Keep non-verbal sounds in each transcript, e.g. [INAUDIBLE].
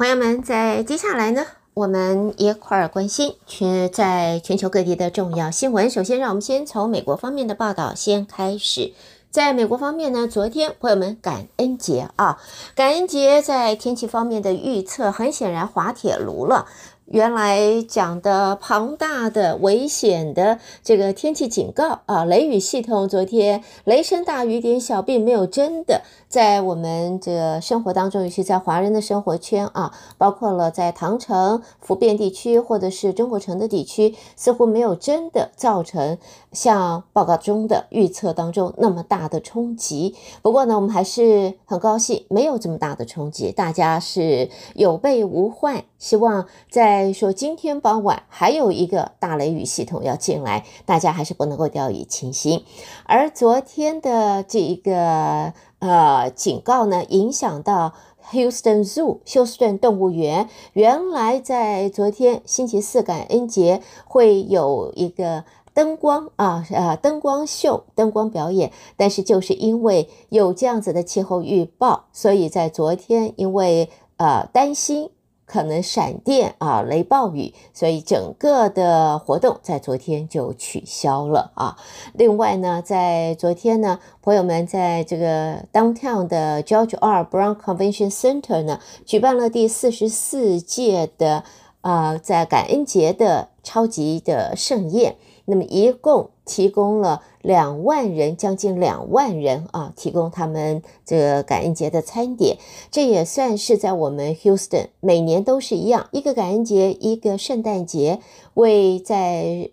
朋友们，在接下来呢，我们一块儿关心全在全球各地的重要新闻。首先，让我们先从美国方面的报道先开始。在美国方面呢，昨天朋友们感恩节啊，感恩节在天气方面的预测，很显然滑铁卢了。原来讲的庞大的、危险的这个天气警告啊，雷雨系统，昨天雷声大雨点小，并没有真的在我们这个生活当中，尤其在华人的生活圈啊，包括了在唐城、福建地区或者是中国城的地区，似乎没有真的造成像报告中的预测当中那么大的冲击。不过呢，我们还是很高兴，没有这么大的冲击，大家是有备无患。希望在说今天傍晚还有一个大雷雨系统要进来，大家还是不能够掉以轻心。而昨天的这一个呃警告呢，影响到 Houston Zoo 休斯顿动物园，原来在昨天星期四感恩节会有一个灯光啊呃灯光秀、灯光表演，但是就是因为有这样子的气候预报，所以在昨天因为呃担心。可能闪电啊，雷暴雨，所以整个的活动在昨天就取消了啊。另外呢，在昨天呢，朋友们在这个 Downtown 的 George R. Brown Convention Center 呢，举办了第四十四届的啊，在感恩节的超级的盛宴。那么一共提供了两万人，将近两万人啊，提供他们这个感恩节的餐点。这也算是在我们 Houston 每年都是一样，一个感恩节，一个圣诞节，为在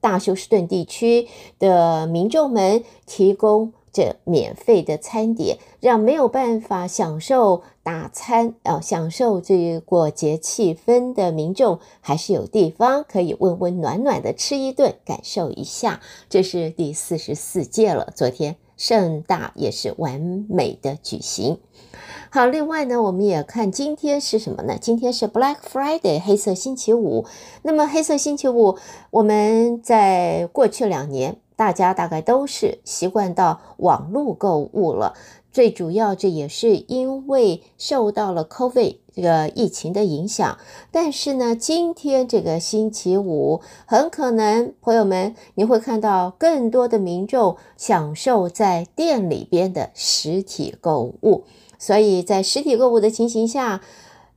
大休斯顿地区的民众们提供。这免费的餐点，让没有办法享受大餐啊，享受这过节气氛的民众，还是有地方可以温温暖暖的吃一顿，感受一下。这是第四十四届了，昨天盛大也是完美的举行。好，另外呢，我们也看今天是什么呢？今天是 Black Friday 黑色星期五。那么黑色星期五，我们在过去两年。大家大概都是习惯到网络购物了，最主要这也是因为受到了 COVID 这个疫情的影响。但是呢，今天这个星期五，很可能朋友们你会看到更多的民众享受在店里边的实体购物，所以在实体购物的情形下。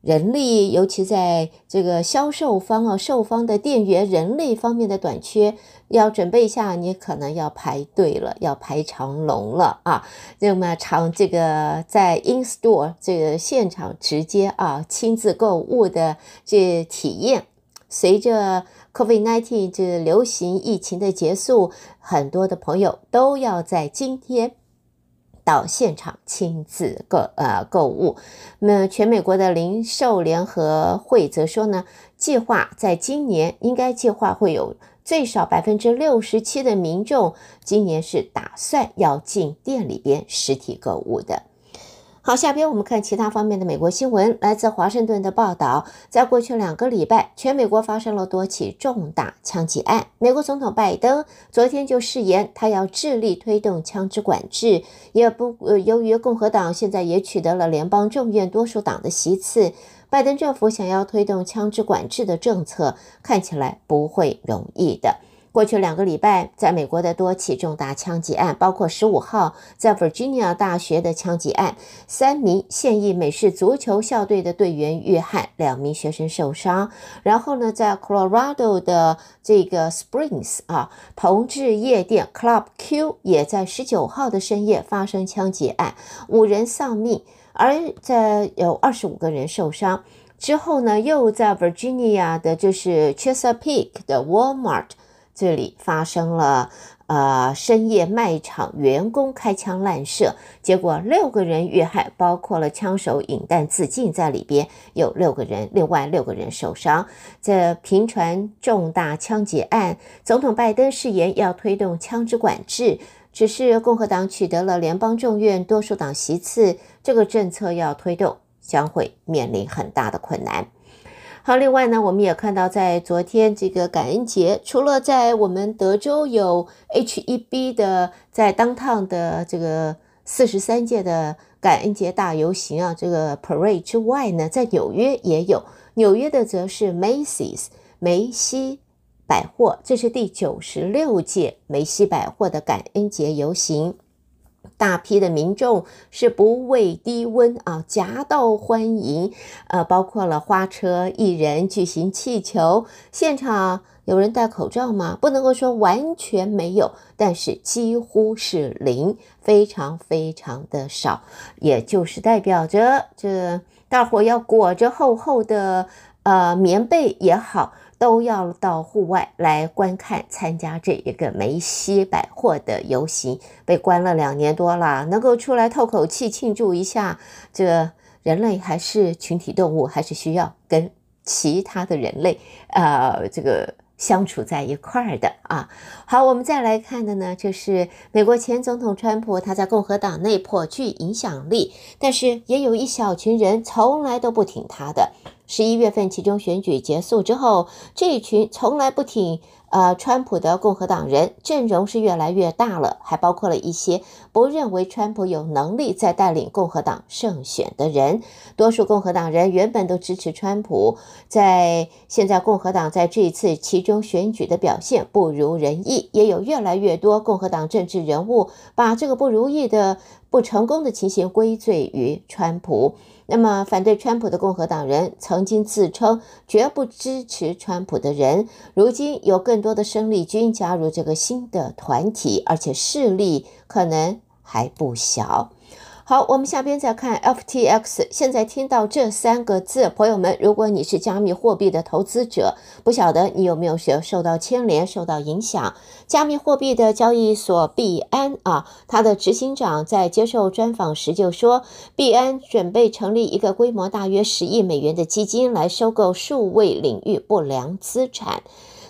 人力，尤其在这个销售方啊、售方的店员人力方面的短缺，要准备一下，你可能要排队了，要排长龙了啊！那么长这个在 in store 这个现场直接啊亲自购物的这体验，随着 COVID-19 这流行疫情的结束，很多的朋友都要在今天。到现场亲自购呃购物，那全美国的零售联合会则说呢，计划在今年应该计划会有最少百分之六十七的民众今年是打算要进店里边实体购物的。好，下边我们看其他方面的美国新闻。来自华盛顿的报道，在过去两个礼拜，全美国发生了多起重大枪击案。美国总统拜登昨天就誓言，他要致力推动枪支管制。也不，呃，由于共和党现在也取得了联邦众院多数党的席次，拜登政府想要推动枪支管制的政策，看起来不会容易的。过去两个礼拜，在美国的多起重大枪击案，包括十五号在 Virginia 大学的枪击案，三名现役美式足球校队的队员遇害，两名学生受伤。然后呢，在 Colorado 的这个 Springs 啊，同志夜店 Club Q 也在十九号的深夜发生枪击案，五人丧命，而在有二十五个人受伤。之后呢，又在 Virginia 的就是 Chesapeake 的 Walmart。这里发生了，呃，深夜卖场员工开枪乱射，结果六个人遇害，包括了枪手引弹自尽在里边，有六个人，另外六个人受伤。这频传重大枪击案，总统拜登誓言要推动枪支管制，只是共和党取得了联邦众院多数党席次，这个政策要推动将会面临很大的困难。好，另外呢，我们也看到，在昨天这个感恩节，除了在我们德州有 H-E-B 的在 Downtown 的这个四十三届的感恩节大游行啊，这个 parade 之外呢，在纽约也有，纽约的则是 Macy's 梅西百货，这是第九十六届梅西百货的感恩节游行。大批的民众是不畏低温啊，夹道欢迎，呃，包括了花车、艺人、巨型气球。现场有人戴口罩吗？不能够说完全没有，但是几乎是零，非常非常的少，也就是代表着这大伙要裹着厚厚的呃棉被也好。都要到户外来观看、参加这一个梅西百货的游行。被关了两年多了，能够出来透口气、庆祝一下，这人类还是群体动物，还是需要跟其他的人类，呃，这个相处在一块儿的啊。好，我们再来看的呢，就是美国前总统川普，他在共和党内颇具影响力，但是也有一小群人从来都不挺他的。十一月份其中选举结束之后，这一群从来不挺呃川普的共和党人阵容是越来越大了，还包括了一些不认为川普有能力再带领共和党胜选的人。多数共和党人原本都支持川普，在现在共和党在这一次其中选举的表现不如人意，也有越来越多共和党政治人物把这个不如意的不成功的情形归罪于川普。那么，反对川普的共和党人曾经自称绝不支持川普的人，如今有更多的生力军加入这个新的团体，而且势力可能还不小。好，我们下边再看 FTX。现在听到这三个字，朋友们，如果你是加密货币的投资者，不晓得你有没有受受到牵连、受到影响？加密货币的交易所币安啊，它的执行长在接受专访时就说，币安准备成立一个规模大约十亿美元的基金来收购数位领域不良资产。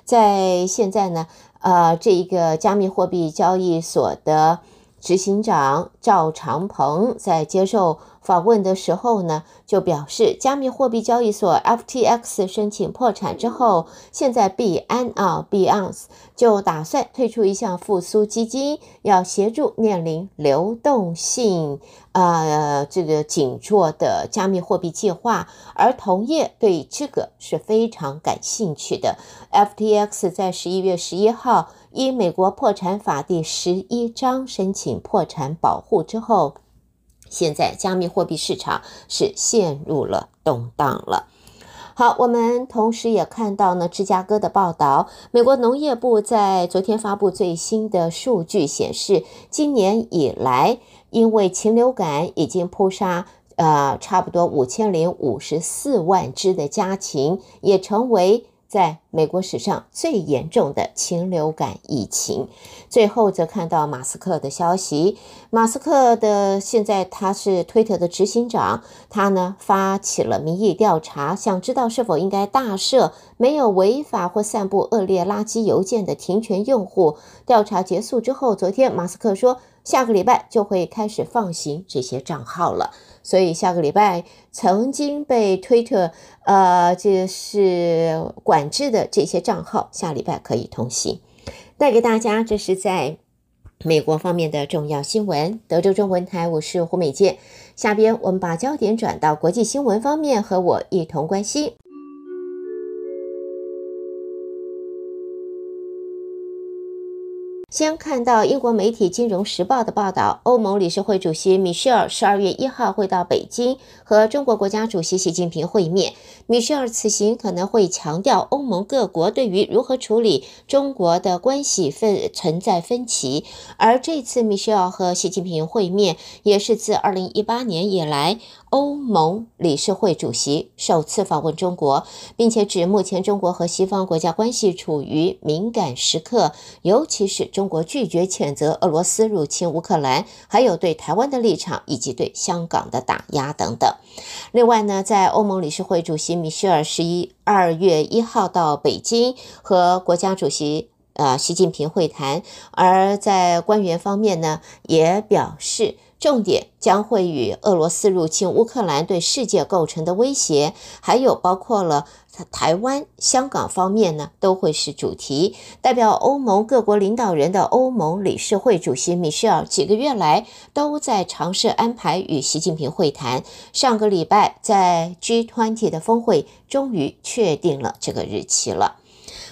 在现在呢，呃，这一个加密货币交易所的。执行长赵长鹏在接受访问的时候呢，就表示，加密货币交易所 FTX 申请破产之后，现在币安啊 b e o n c e 就打算推出一项复苏基金，要协助面临流动性呃这个紧缩的加密货币计划，而同业对这个是非常感兴趣的。FTX 在十一月十一号依美国破产法第十一章申请破产保护之后。现在加密货币市场是陷入了动荡了。好，我们同时也看到呢，芝加哥的报道，美国农业部在昨天发布最新的数据显示，今年以来，因为禽流感已经扑杀呃差不多五千零五十四万只的家禽，也成为。在美国史上最严重的禽流感疫情，最后则看到马斯克的消息。马斯克的现在他是推特的执行长，他呢发起了民意调查，想知道是否应该大赦没有违法或散布恶劣垃圾邮件的停权用户。调查结束之后，昨天马斯克说，下个礼拜就会开始放行这些账号了。所以下个礼拜曾经被推特呃，这是管制的这些账号，下礼拜可以通行。带给大家，这是在美国方面的重要新闻。德州中文台，我是胡美健。下边我们把焦点转到国际新闻方面，和我一同关心。先看到英国媒体《金融时报》的报道，欧盟理事会主席米歇尔十二月一号会到北京和中国国家主席习近平会面。米歇尔此行可能会强调欧盟各国对于如何处理中国的关系分存在分歧，而这次米歇尔和习近平会面也是自二零一八年以来。欧盟理事会主席首次访问中国，并且指目前中国和西方国家关系处于敏感时刻，尤其是中中国拒绝谴责俄罗斯入侵乌克兰，还有对台湾的立场以及对香港的打压等等。另外呢，在欧盟理事会主席米歇尔十一二月一号到北京和国家主席呃习近平会谈，而在官员方面呢也表示。重点将会与俄罗斯入侵乌克兰对世界构成的威胁，还有包括了台湾、香港方面呢，都会是主题。代表欧盟各国领导人的欧盟理事会主席米歇尔几个月来都在尝试安排与习近平会谈。上个礼拜在 G20 的峰会终于确定了这个日期了。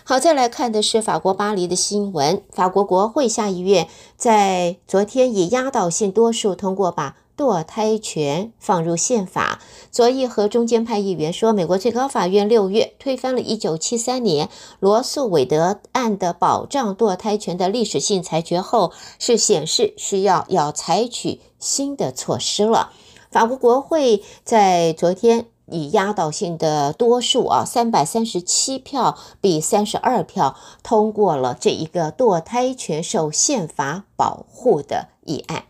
好，再来看的是法国巴黎的新闻。法国国会下议院在昨天以压倒性多数通过把堕胎权放入宪法。左翼和中间派议员说，美国最高法院六月推翻了1973年罗诉韦德案的保障堕胎权的历史性裁决后，是显示需要要采取新的措施了。法国国会在昨天。以压倒性的多数啊，三百三十七票比三十二票通过了这一个堕胎权受宪法保护的议案。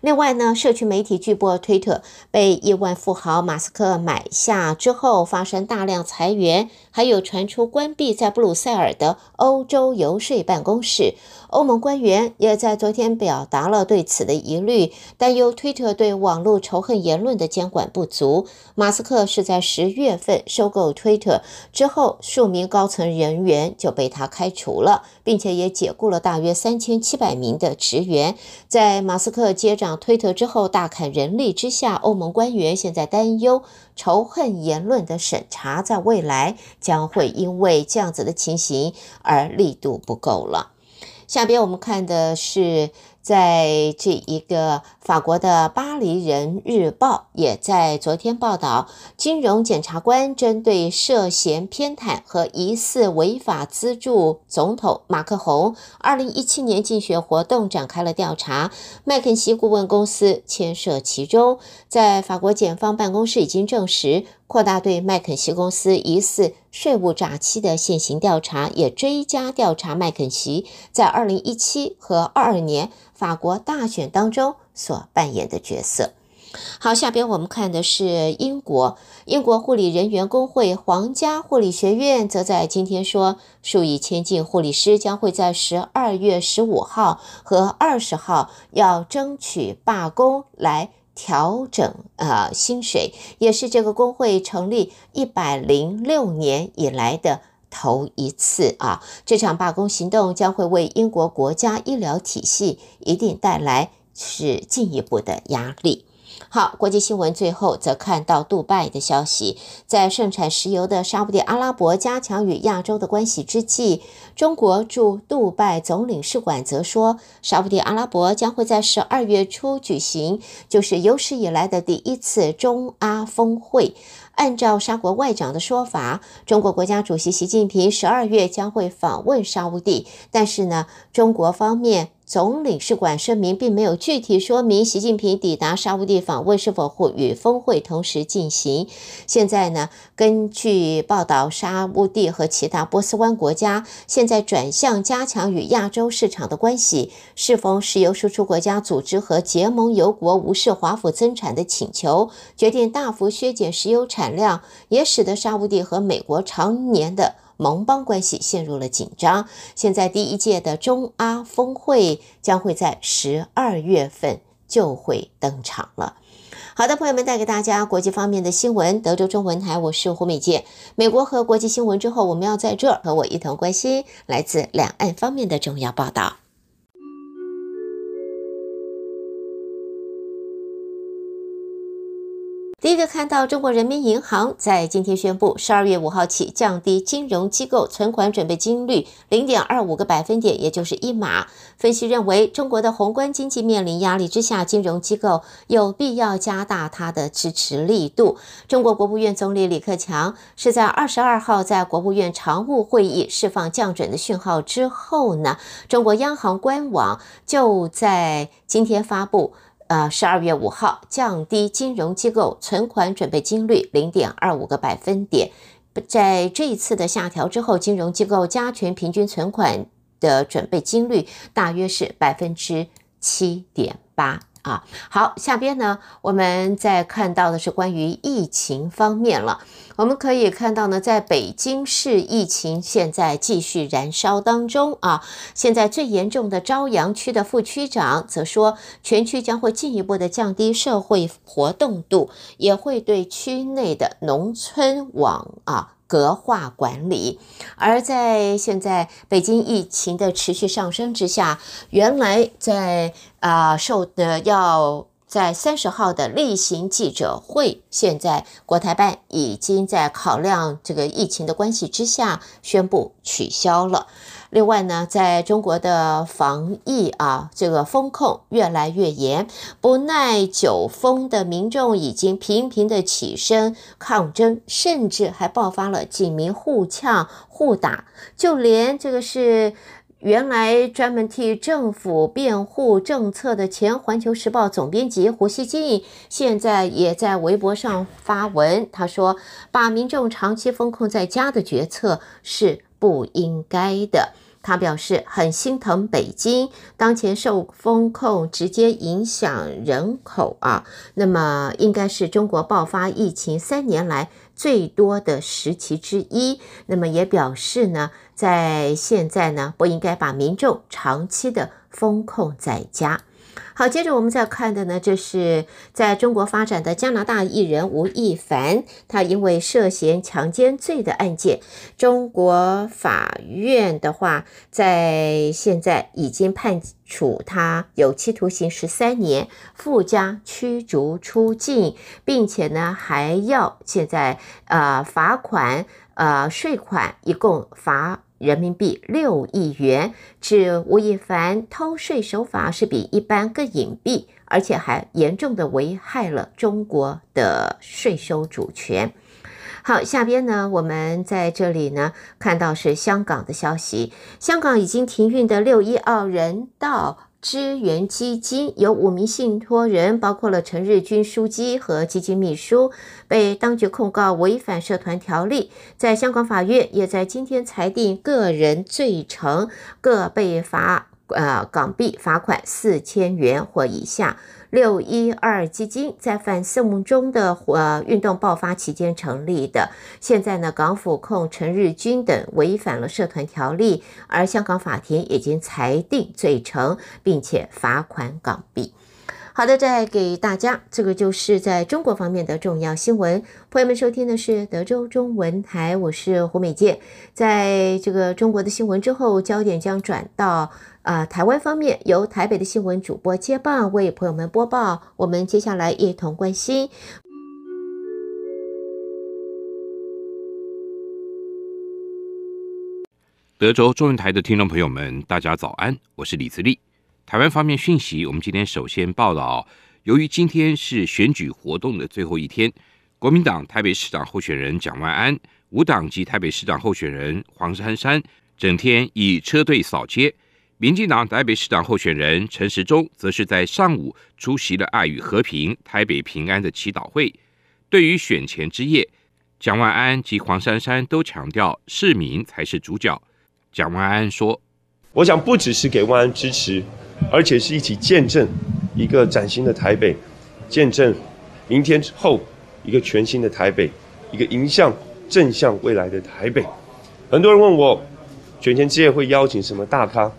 另外呢，社区媒体巨擘推特被亿万富豪马斯克买下之后，发生大量裁员，还有传出关闭在布鲁塞尔的欧洲游说办公室。欧盟官员也在昨天表达了对此的疑虑，担忧推特对网络仇恨言论的监管不足。马斯克是在十月份收购推特之后，数名高层人员就被他开除了，并且也解雇了大约三千七百名的职员。在马斯克接掌推特之后，大砍人力之下，欧盟官员现在担忧仇恨言论的审查在未来将会因为这样子的情形而力度不够了。下边我们看的是，在这一个法国的《巴黎人日报》也在昨天报道，金融检察官针对涉嫌偏袒和疑似违法资助总统马克宏二零一七年竞选活动展开了调查，麦肯锡顾问公司牵涉其中。在法国检方办公室已经证实。扩大对麦肯锡公司疑似税务诈欺的现行调查，也追加调查麦肯锡在二零一七和二二年法国大选当中所扮演的角色。好，下边我们看的是英国，英国护理人员工会皇家护理学院则在今天说，数以千计护理师将会在十二月十五号和二十号要争取罢工来。调整、呃，薪水也是这个工会成立一百零六年以来的头一次啊！这场罢工行动将会为英国国家医疗体系一定带来是进一步的压力。好，国际新闻最后则看到杜拜的消息，在盛产石油的沙乌地阿拉伯加强与亚洲的关系之际，中国驻杜拜总领事馆则说，沙乌地阿拉伯将会在十二月初举行，就是有史以来的第一次中阿峰会。按照沙国外长的说法，中国国家主席习近平十二月将会访问沙乌地，但是呢，中国方面。总领事馆声明并没有具体说明习近平抵达沙乌地访问是否会与峰会同时进行。现在呢，根据报道，沙乌地和其他波斯湾国家现在转向加强与亚洲市场的关系。适逢石油输出国家组织和结盟油国无视华府增产的请求，决定大幅削减石油产量，也使得沙乌地和美国常年的。盟邦关系陷入了紧张。现在第一届的中阿峰会将会在十二月份就会登场了。好的，朋友们，带给大家国际方面的新闻。德州中文台，我是胡美杰。美国和国际新闻之后，我们要在这儿和我一同关心来自两岸方面的重要报道。第一个看到，中国人民银行在今天宣布，十二月五号起降低金融机构存款准备金率零点二五个百分点，也就是一码。分析认为，中国的宏观经济面临压力之下，金融机构有必要加大它的支持力度。中国国务院总理李克强是在二十二号在国务院常务会议释放降准的讯号之后呢，中国央行官网就在今天发布。呃，十二月五号降低金融机构存款准备金率零点二五个百分点，在这一次的下调之后，金融机构加权平均存款的准备金率大约是百分之七点八。啊，好，下边呢，我们再看到的是关于疫情方面了。我们可以看到呢，在北京市疫情现在继续燃烧当中啊。现在最严重的朝阳区的副区长则说，全区将会进一步的降低社会活动度，也会对区内的农村网啊。格化管理，而在现在北京疫情的持续上升之下，原来在啊、受的要在三十号的例行记者会，现在国台办已经在考量这个疫情的关系之下，宣布取消了。另外呢，在中国的防疫啊，这个风控越来越严，不耐久风的民众已经频频的起身抗争，甚至还爆发了警民互呛互打，就连这个是原来专门替政府辩护政策的前《环球时报》总编辑胡锡进，现在也在微博上发文，他说：“把民众长期封控在家的决策是。”不应该的，他表示很心疼北京当前受封控直接影响人口啊，那么应该是中国爆发疫情三年来最多的时期之一。那么也表示呢，在现在呢，不应该把民众长期的封控在家。好，接着我们再看的呢，就是在中国发展的加拿大艺人吴亦凡，他因为涉嫌强奸罪的案件，中国法院的话，在现在已经判处他有期徒刑十三年，附加驱逐出境，并且呢，还要现在呃罚款呃税款一共罚。人民币六亿元，指吴亦凡偷税手法是比一般更隐蔽，而且还严重的危害了中国的税收主权。好，下边呢，我们在这里呢看到是香港的消息，香港已经停运的六一二人道。支援基金有五名信托人，包括了陈日军书记和基金秘书，被当局控告违反社团条例。在香港法院也在今天裁定个人罪成，各被罚呃港币罚款四千元或以下。六一二基金在反送中的呃运动爆发期间成立的，现在呢，港府控陈日军等违反了社团条例，而香港法庭已经裁定罪成，并且罚款港币。好的，再给大家，这个就是在中国方面的重要新闻。朋友们收听的是德州中文台，我是胡美健。在这个中国的新闻之后，焦点将转到啊、台湾方面，由台北的新闻主播接棒为朋友们播报。我们接下来一同关心德州中文台的听众朋友们，大家早安，我是李自立。台湾方面讯息，我们今天首先报道，由于今天是选举活动的最后一天，国民党台北市长候选人蒋万安、无党籍台北市长候选人黄珊珊整天以车队扫街；民进党台北市长候选人陈时中则是在上午出席了爱与和平、台北平安的祈祷会。对于选前之夜，蒋万安及黄珊珊都强调市民才是主角。蒋万安说：“我想不只是给万安支持。”而且是一起见证一个崭新的台北，见证明天之后一个全新的台北，一个迎向正向未来的台北。很多人问我，选前之夜会邀请什么大咖？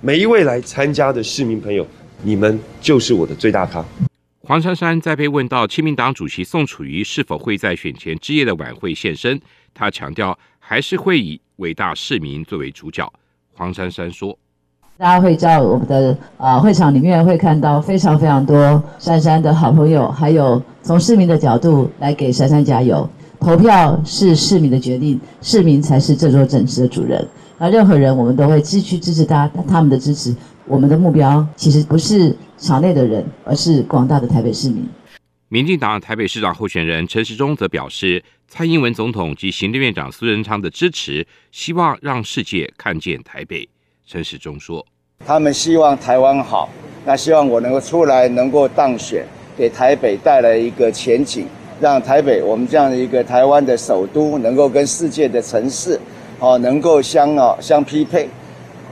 每一位来参加的市民朋友，你们就是我的最大咖。黄珊珊在被问到亲民党主席宋楚瑜是否会在选前之夜的晚会现身，他强调还是会以伟大市民作为主角。黄珊珊说。大家会在我们的啊会场里面会看到非常非常多珊珊的好朋友，还有从市民的角度来给珊珊加油。投票是市民的决定，市民才是这座城市的主人。那任何人，我们都会继续支持他，他们的支持。我们的目标其实不是场内的人，而是广大的台北市民。民进党台北市长候选人陈时中则表示，蔡英文总统及行政院长苏贞昌的支持，希望让世界看见台北。陈时中说：“他们希望台湾好，那希望我能够出来，能够当选，给台北带来一个前景，让台北我们这样的一个台湾的首都，能够跟世界的城市，哦，能够相哦相匹配。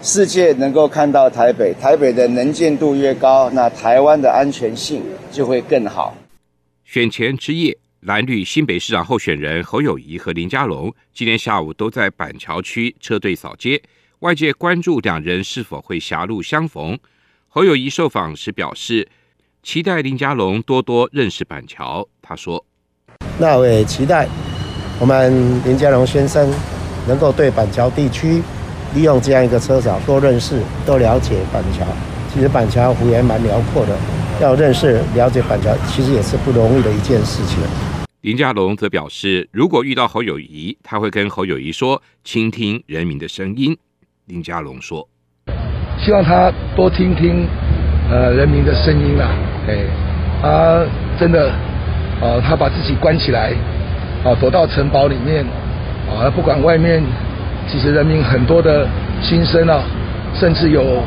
世界能够看到台北，台北的能见度越高，那台湾的安全性就会更好。选前之夜，蓝绿新北市长候选人侯友宜和林佳龙今天下午都在板桥区车队扫街，外界关注两人是否会狭路相逢。侯友谊受访时表示，期待林佳龙多多认识板桥。他说：“那我也期待我们林佳龙先生能够对板桥地区。”利用这样一个车场，多认识、多了解板桥。其实板桥幅员蛮辽阔的，要认识、了解板桥，其实也是不容易的一件事情。林佳龙则表示，如果遇到侯友谊，他会跟侯友谊说，倾听人民的声音。林佳龙说：“希望他多听听呃人民的声音啦。哎，他真的啊，他把自己关起来啊，躲到城堡里面啊，不管外面。”其实人民很多的心声啊，甚至有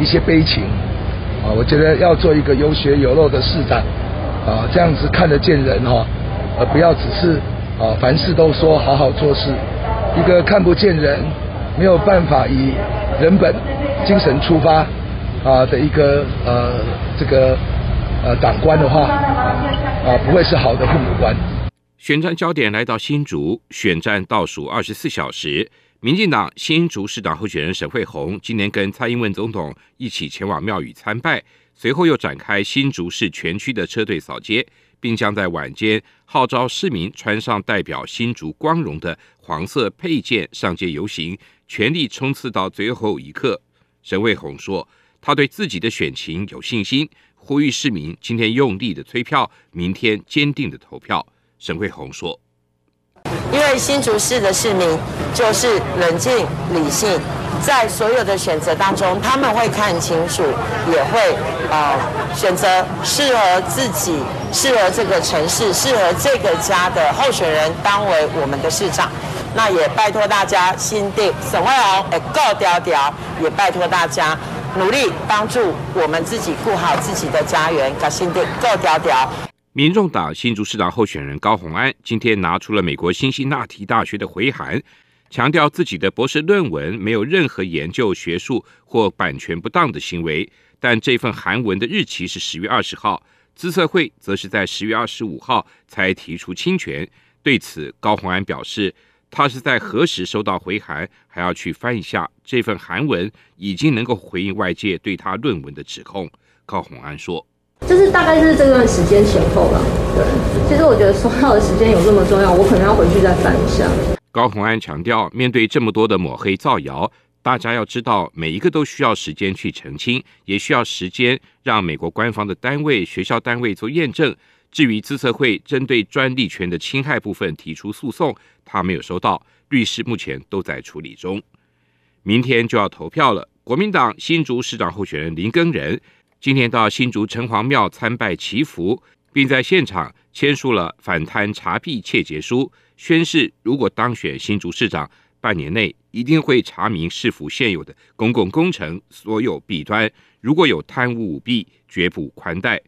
一些悲情啊。我觉得要做一个有血有肉的市长啊，这样子看得见人哈，而不要只是啊凡事都说好好做事。一个看不见人，没有办法以人本精神出发啊的一个呃这个呃党官的话啊，不会是好的父母官。选战焦点来到新竹，选战倒数二十四小时。民进党新竹市长候选人沈慧虹今年跟蔡英文总统一起前往庙宇参拜，随后又展开新竹市全区的车队扫街，并将在晚间号召市民穿上代表新竹光荣的黄色配件上街游行，全力冲刺到最后一刻。沈卫红说，他对自己的选情有信心，呼吁市民今天用力的催票，明天坚定的投票。沈卫红说：“因为新竹市的市民就是冷静理性，在所有的选择当中，他们会看清楚，也会呃选择适合自己、适合这个城市、适合这个家的候选人当为我们的市长。那也拜托大家心定沈慧虹也够调调，也拜托大家努力帮助我们自己顾好自己的家园，搞心定够调调。”民众党新竹市长候选人高虹安今天拿出了美国辛辛那提大学的回函，强调自己的博士论文没有任何研究学术或版权不当的行为，但这份函文的日期是十月二十号，资策会则是在十月二十五号才提出侵权。对此，高虹安表示，他是在何时收到回函，还要去翻一下这份函文，已经能够回应外界对他论文的指控。高虹安说。就是大概是这段时间前后吧。对，其实我觉得收到的时间有这么重要，我可能要回去再翻一下。高虹安强调，面对这么多的抹黑造谣，大家要知道，每一个都需要时间去澄清，也需要时间让美国官方的单位、学校单位做验证。至于资策会针对专利权的侵害部分提出诉讼，他没有收到，律师目前都在处理中。明天就要投票了，国民党新竹市长候选人林根仁。今天到新竹城隍庙参拜祈福，并在现场签署了反贪查弊切结书，宣誓如果当选新竹市长，半年内一定会查明市府现有的公共工程所有弊端，如果有贪污舞弊，绝不宽待。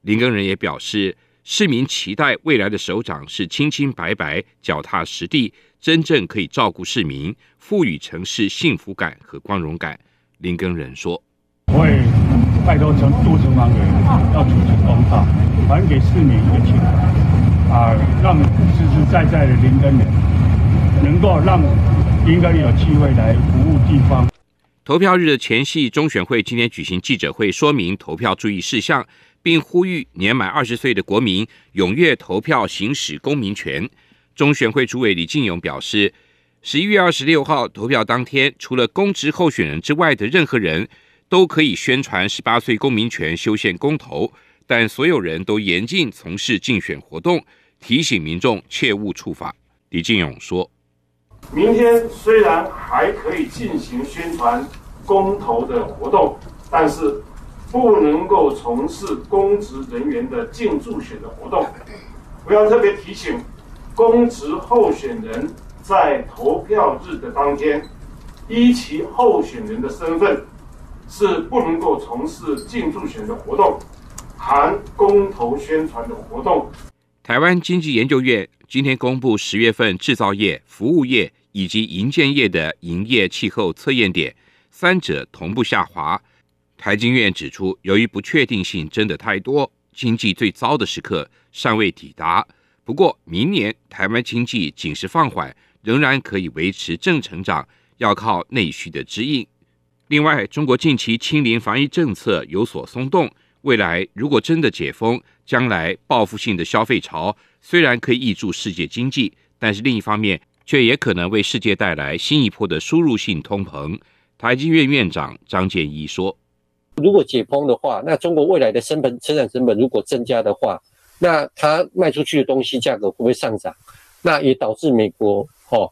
林根仁也表示，市民期待未来的首长是清清白白、脚踏实地，真正可以照顾市民，赋予城市幸福感和光荣感。林根仁说：“会。”拜托城都城隍爷要主持公道，还给市民一个清白啊，让实实在在的林耕仁能够让林耕仁有机会来服务地方。投票日的前夕，中选会今天举行记者会，说明投票注意事项，并呼吁年满二十岁的国民踊跃投票，行使公民权。中选会主委李进勇表示，十一月二十六号投票当天，除了公职候选人之外的任何人。都可以宣传十八岁公民权修宪公投，但所有人都严禁从事竞选活动，提醒民众切勿触法。李进勇说：“明天虽然还可以进行宣传公投的活动，但是不能够从事公职人员的竞助选的活动。我要特别提醒，公职候选人在投票日的当天，依其候选人的身份。”是不能够从事竞助选的活动，含公投宣传的活动。台湾经济研究院今天公布十月份制造业、服务业以及营建业的营业气候测验点，三者同步下滑。台经院指出，由于不确定性真的太多，经济最糟的时刻尚未抵达。不过，明年台湾经济仅是放缓，仍然可以维持正成长，要靠内需的支应。另外，中国近期清零防疫政策有所松动，未来如果真的解封，将来报复性的消费潮虽然可以挹注世界经济，但是另一方面却也可能为世界带来新一波的输入性通膨。台积院院长张建一说：“如果解封的话，那中国未来的生本生产成本如果增加的话，那它卖出去的东西价格会不会上涨？那也导致美国哦。”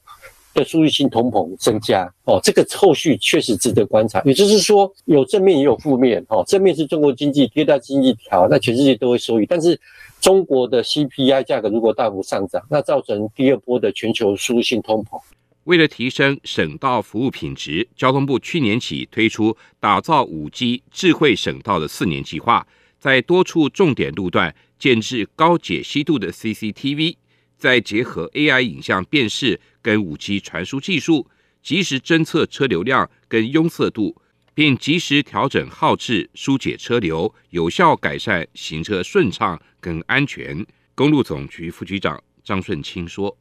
的输入性通膨增加哦，这个后续确实值得观察。也就是说，有正面也有负面哦。正面是中国经济第二大经济体，那全世界都会受益。但是中国的 CPI 价格如果大幅上涨，那造成第二波的全球输入性通膨。为了提升省道服务品质，交通部去年起推出打造五 G 智慧省道的四年计划，在多处重点路段建置高解析度的 CCTV。再结合 AI 影像辨识跟武器传输技术，及时侦测车流量跟拥塞度，并及时调整号制，疏解车流，有效改善行车顺畅跟安全。公路总局副局长张顺清说。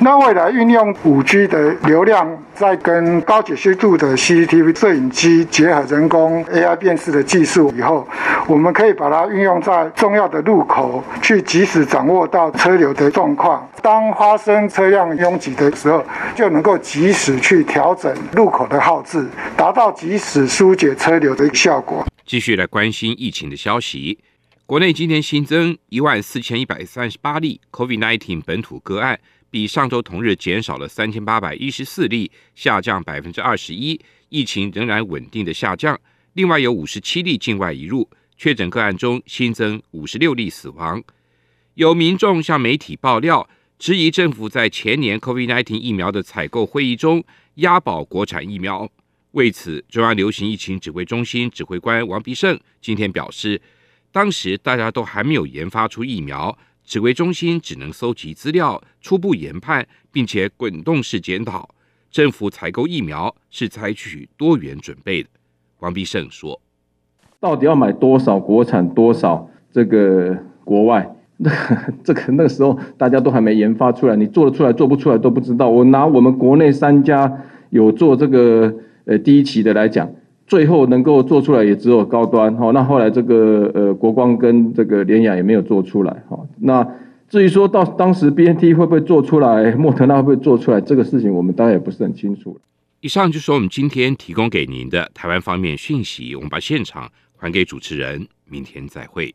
那未来运用五 G 的流量，再跟高解析度的 CCTV 摄影机结合人工 AI 辨识的技术以后，我们可以把它运用在重要的路口，去及时掌握到车流的状况。当发生车辆拥挤的时候，就能够及时去调整路口的号志，达到及时疏解车流的一个效果。继续来关心疫情的消息，国内今天新增一万四千一百三十八例 COVID-19 本土个案。比上周同日减少了三千八百一十四例，下降百分之二十一，疫情仍然稳定的下降。另外有五十七例境外移入，确诊个案中新增五十六例死亡。有民众向媒体爆料，质疑政府在前年 COVID-19 疫苗的采购会议中押宝国产疫苗。为此，中央流行疫情指挥中心指挥官王必胜今天表示，当时大家都还没有研发出疫苗。指挥中心只能搜集资料、初步研判，并且滚动式检讨。政府采购疫苗是采取多元准备的。王必胜说：“到底要买多少国产，多少这个国外？那 [LAUGHS] 这个那个时候大家都还没研发出来，你做得出来做不出来都不知道。我拿我们国内三家有做这个呃第一期的来讲。”最后能够做出来也只有高端，好，那后来这个呃国光跟这个联雅也没有做出来，好，那至于说到当时 BNT 会不会做出来，莫特纳会不会做出来，这个事情我们当然也不是很清楚。以上就是我们今天提供给您的台湾方面讯息，我们把现场还给主持人，明天再会。